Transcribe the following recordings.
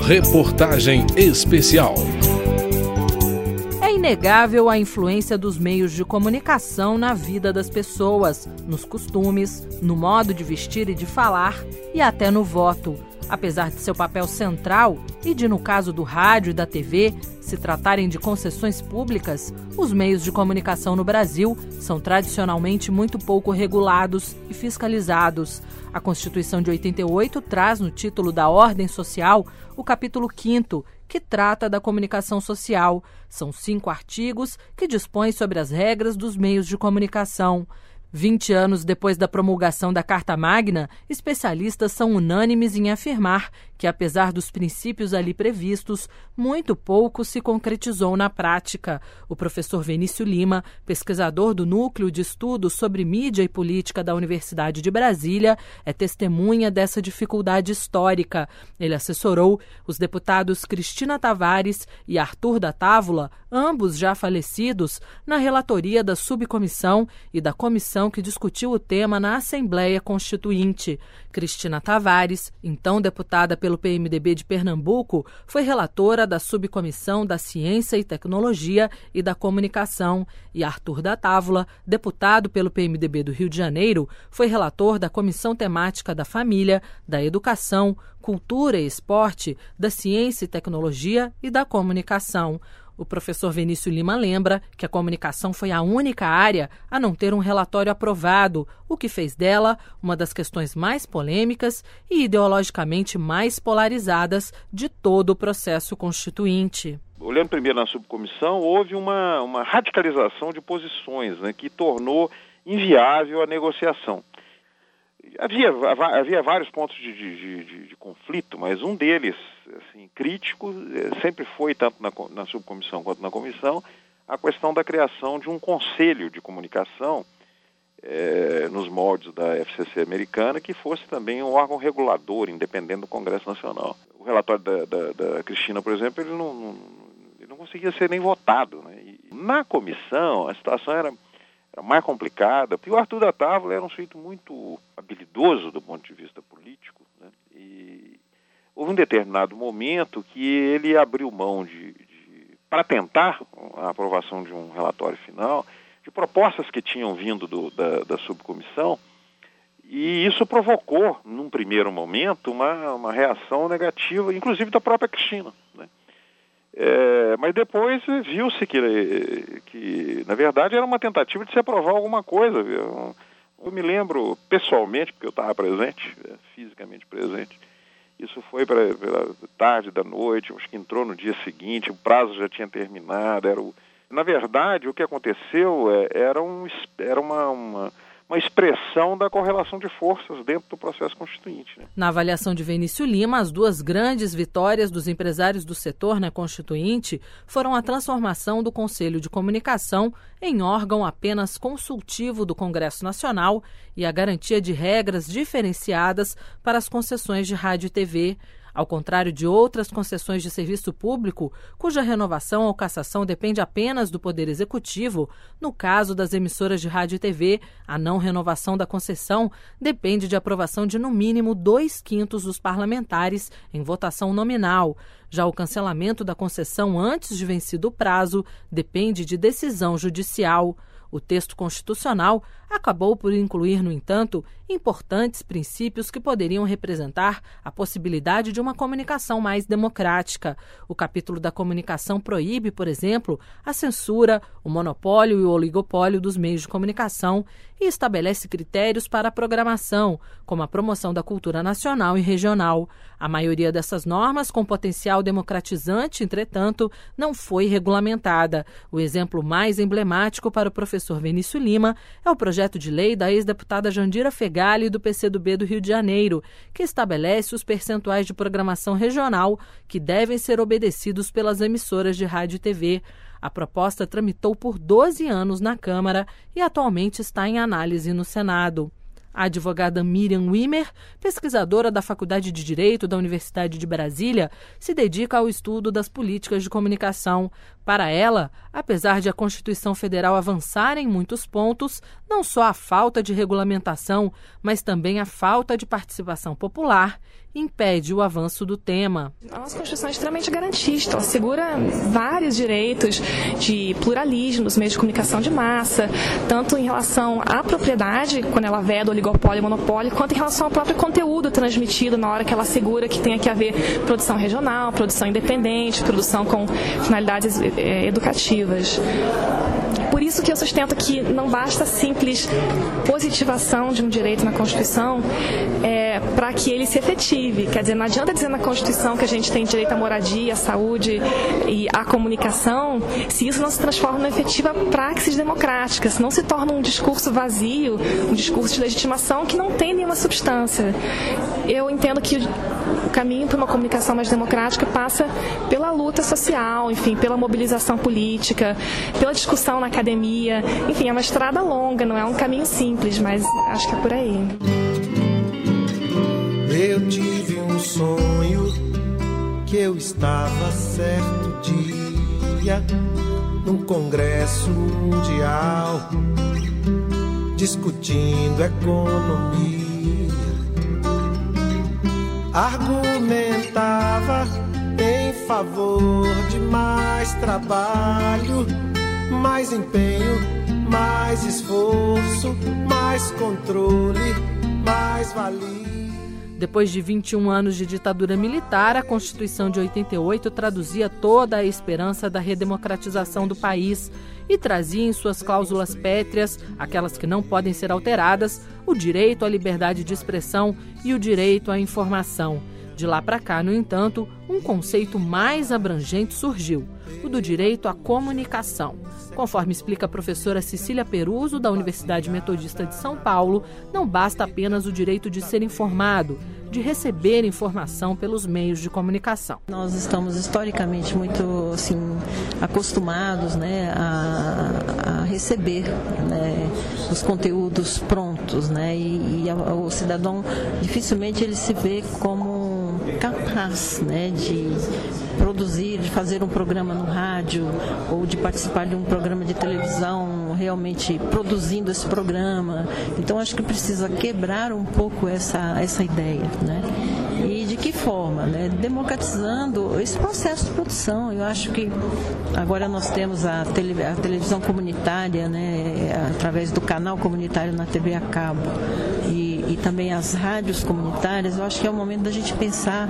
Reportagem Especial. É inegável a influência dos meios de comunicação na vida das pessoas, nos costumes, no modo de vestir e de falar e até no voto. Apesar de seu papel central e de, no caso do rádio e da TV, se tratarem de concessões públicas, os meios de comunicação no Brasil são tradicionalmente muito pouco regulados e fiscalizados. A Constituição de 88 traz no título da Ordem Social o capítulo 5, que trata da comunicação social. São cinco artigos que dispõem sobre as regras dos meios de comunicação. Vinte anos depois da promulgação da Carta Magna, especialistas são unânimes em afirmar que, apesar dos princípios ali previstos, muito pouco se concretizou na prática. O professor Venício Lima, pesquisador do Núcleo de Estudos sobre Mídia e Política da Universidade de Brasília, é testemunha dessa dificuldade histórica. Ele assessorou os deputados Cristina Tavares e Arthur da Távola, ambos já falecidos, na relatoria da subcomissão e da comissão que discutiu o tema na Assembleia Constituinte. Cristina Tavares, então deputada pelo PMDB de Pernambuco, foi relatora da Subcomissão da Ciência e Tecnologia e da Comunicação, e Arthur da Távola, deputado pelo PMDB do Rio de Janeiro, foi relator da Comissão Temática da Família, da Educação, Cultura e Esporte, da Ciência e Tecnologia e da Comunicação. O professor Vinícius Lima lembra que a comunicação foi a única área a não ter um relatório aprovado, o que fez dela uma das questões mais polêmicas e ideologicamente mais polarizadas de todo o processo constituinte. Olhando primeiro na subcomissão, houve uma, uma radicalização de posições né, que tornou inviável a negociação havia, havia vários pontos de, de, de, de, conflito, mas um deles, assim, crítico, eh, sempre foi, tanto na, na, subcomissão quanto na comissão, a questão da criação de um conselho de comunicação é, nos moldes da FCC americana, que fosse também um órgão regulador, independente do Congresso Nacional. O relatório da, da, da Cristina, por exemplo, ele não, não, ele não conseguia ser nem votado. Né? E na comissão, a situação era era mais complicada, porque o Arthur da Távola era um sujeito muito habilidoso do ponto de vista político, né? e houve um determinado momento que ele abriu mão de, de para tentar a aprovação de um relatório final, de propostas que tinham vindo do, da, da subcomissão, e isso provocou, num primeiro momento, uma, uma reação negativa, inclusive da própria Cristina. Né? É, mas depois viu-se que, que, na verdade, era uma tentativa de se aprovar alguma coisa. Eu, eu me lembro pessoalmente, porque eu estava presente, é, fisicamente presente. Isso foi para tarde da noite, acho que entrou no dia seguinte, o prazo já tinha terminado. Era o... Na verdade, o que aconteceu é, era, um, era uma, uma uma expressão da correlação de forças dentro do processo constituinte. Né? Na avaliação de Vinícius Lima, as duas grandes vitórias dos empresários do setor na Constituinte foram a transformação do Conselho de Comunicação em órgão apenas consultivo do Congresso Nacional e a garantia de regras diferenciadas para as concessões de rádio e TV, ao contrário de outras concessões de serviço público, cuja renovação ou cassação depende apenas do Poder Executivo, no caso das emissoras de rádio e TV, a não renovação da concessão depende de aprovação de no mínimo dois quintos dos parlamentares em votação nominal. Já o cancelamento da concessão antes de vencido o prazo depende de decisão judicial. O texto constitucional acabou por incluir, no entanto, importantes princípios que poderiam representar a possibilidade de uma comunicação mais democrática. O capítulo da comunicação proíbe, por exemplo, a censura, o monopólio e o oligopólio dos meios de comunicação e estabelece critérios para a programação, como a promoção da cultura nacional e regional. A maioria dessas normas, com potencial democratizante, entretanto, não foi regulamentada. O exemplo mais emblemático para o professor Vinícius Lima é o projeto de lei da ex-deputada Jandira Fegali do PCdoB do Rio de Janeiro, que estabelece os percentuais de programação regional que devem ser obedecidos pelas emissoras de rádio e TV. A proposta tramitou por 12 anos na Câmara e atualmente está em análise no Senado. A advogada Miriam Wimmer, pesquisadora da Faculdade de Direito da Universidade de Brasília, se dedica ao estudo das políticas de comunicação. Para ela, apesar de a Constituição Federal avançar em muitos pontos, não só a falta de regulamentação, mas também a falta de participação popular impede o avanço do tema. A nossa Constituição é extremamente garantista, ela segura vários direitos de pluralismo nos meios de comunicação de massa, tanto em relação à propriedade, quando ela veda oligopólio e monopólio, quanto em relação ao próprio conteúdo transmitido na hora que ela segura que tenha que haver produção regional, produção independente, produção com finalidades educativas. Por isso que eu sustento que não basta simples positivação de um direito na Constituição é, para que ele se efetive. Quer dizer, não adianta dizer na Constituição que a gente tem direito à moradia, à saúde e à comunicação, se isso não se transforma numa efetiva praxis democrática, se não se torna um discurso vazio, um discurso de legitimação que não tem nenhuma substância. Eu entendo que o caminho para uma comunicação mais democrática passa pela luta social, enfim, pela mobilização política, pela discussão na academia. Enfim, é uma estrada longa, não é um caminho simples, mas acho que é por aí. Eu tive um sonho que eu estava certo dia num congresso mundial discutindo economia argumentava em favor de mais trabalho, mais empenho, mais esforço, mais controle, mais valia. Depois de 21 anos de ditadura militar, a Constituição de 88 traduzia toda a esperança da redemocratização do país e trazia em suas cláusulas pétreas, aquelas que não podem ser alteradas, o direito à liberdade de expressão e o direito à informação. De lá para cá, no entanto, um conceito mais abrangente surgiu, o do direito à comunicação. Conforme explica a professora Cecília Peruso, da Universidade Metodista de São Paulo, não basta apenas o direito de ser informado, de receber informação pelos meios de comunicação. Nós estamos historicamente muito assim acostumados, né, a, a receber né, os conteúdos prontos, né, e, e o cidadão dificilmente ele se vê como capaz, né, de produzir, de fazer um programa no rádio ou de participar de um programa de televisão, realmente produzindo esse programa. Então acho que precisa quebrar um pouco essa, essa ideia, né? E de que forma? Né? Democratizando esse processo de produção. Eu acho que agora nós temos a, tele, a televisão comunitária, né? através do canal comunitário na TV a cabo. E, também as rádios comunitárias, eu acho que é o momento da gente pensar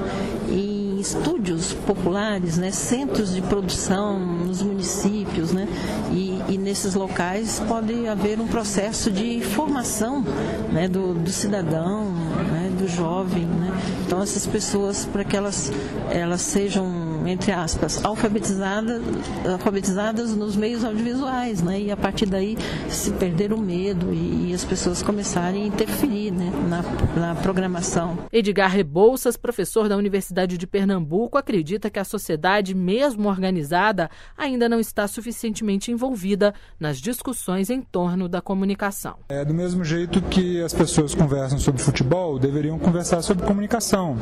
em estúdios populares, né, centros de produção nos municípios, né, e, e nesses locais pode haver um processo de formação né, do, do cidadão, né, do jovem. Né. Então essas pessoas, para que elas, elas sejam entre aspas, alfabetizadas, alfabetizadas nos meios audiovisuais, né? E a partir daí se perder o medo e, e as pessoas começarem a interferir né? na, na programação. Edgar Rebouças, professor da Universidade de Pernambuco, acredita que a sociedade, mesmo organizada, ainda não está suficientemente envolvida nas discussões em torno da comunicação. É do mesmo jeito que as pessoas conversam sobre futebol, deveriam conversar sobre comunicação.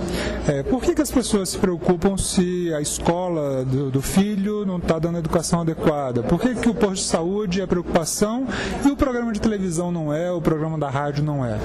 É, por que, que as pessoas se preocupam se a escola do, do filho não está dando educação adequada? Por que, que o posto de saúde é preocupação e o programa de televisão não é, o programa da rádio não é?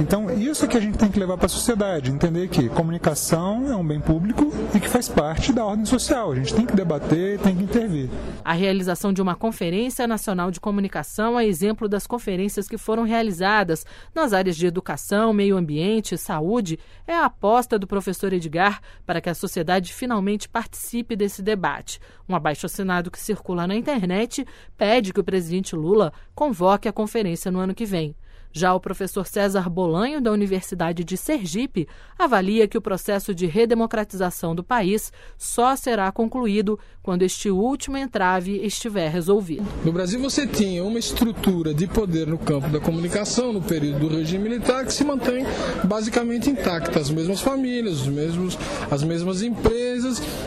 Então, isso é que a gente tem que levar para a sociedade, entender que comunicação é um bem público e que faz parte da ordem social. A gente tem que debater, tem que intervir. A realização de uma Conferência Nacional de Comunicação é exemplo das conferências que foram realizadas nas áreas de educação, meio ambiente, saúde, é a aposta do professor Edgar para que a sociedade finalmente participe participe desse debate. Um abaixo-assinado que circula na internet pede que o presidente Lula convoque a conferência no ano que vem. Já o professor César Bolanho, da Universidade de Sergipe, avalia que o processo de redemocratização do país só será concluído quando este último entrave estiver resolvido. No Brasil, você tinha uma estrutura de poder no campo da comunicação no período do regime militar que se mantém basicamente intacta. As mesmas famílias, os mesmos, as mesmas empresas,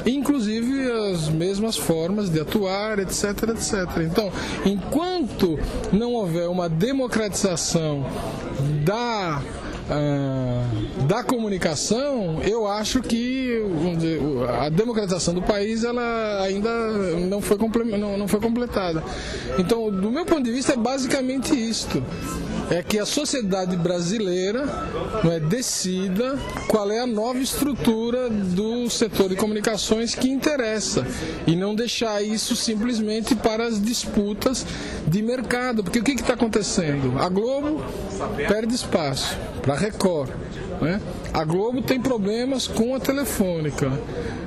inclusive as mesmas formas de atuar, etc, etc. Então, enquanto não houver uma democratização da uh, da comunicação, eu acho que dizer, a democratização do país ela ainda não foi, não, não foi completada. Então, do meu ponto de vista, é basicamente isto é que a sociedade brasileira não é, decida qual é a nova estrutura do setor de comunicações que interessa e não deixar isso simplesmente para as disputas de mercado. Porque o que está acontecendo? A Globo perde espaço para a Record. Né? A Globo tem problemas com a telefônica.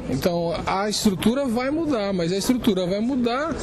Então a estrutura vai mudar, mas a estrutura vai mudar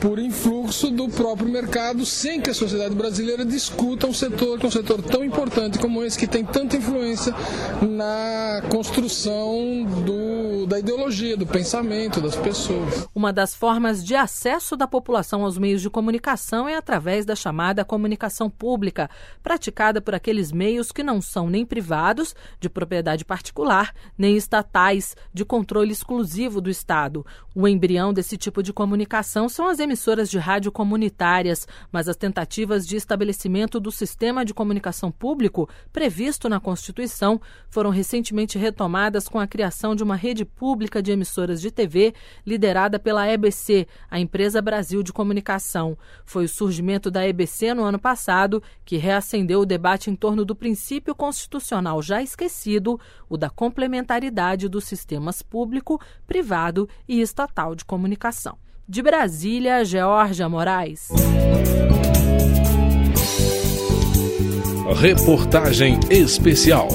por influxo do próprio mercado, sem que a sociedade brasileira discuta um setor que é um setor tão importante como esse, que tem tanta influência na construção do, da ideologia, do pensamento das pessoas. Uma das formas de acesso da população aos meios de comunicação é através da chamada comunicação pública, praticada por aqueles meios que não são nem privados, de propriedade particular, nem estatais, de controle exclusivo do Estado. O embrião desse tipo de comunicação são as emissoras de rádio comunitárias, mas as tentativas de estabelecimento do sistema de comunicação público previsto na Constituição foram recentemente retomadas com a criação de uma rede pública de emissoras de TV liderada pela EBC, a Empresa Brasil de Comunicação. Foi o surgimento da EBC no ano passado que reacendeu o debate em torno do princípio constitucional já esquecido, o da complementaridade dos sistemas público, privado e estatal de comunicação. De Brasília, Georgia Moraes. Reportagem especial.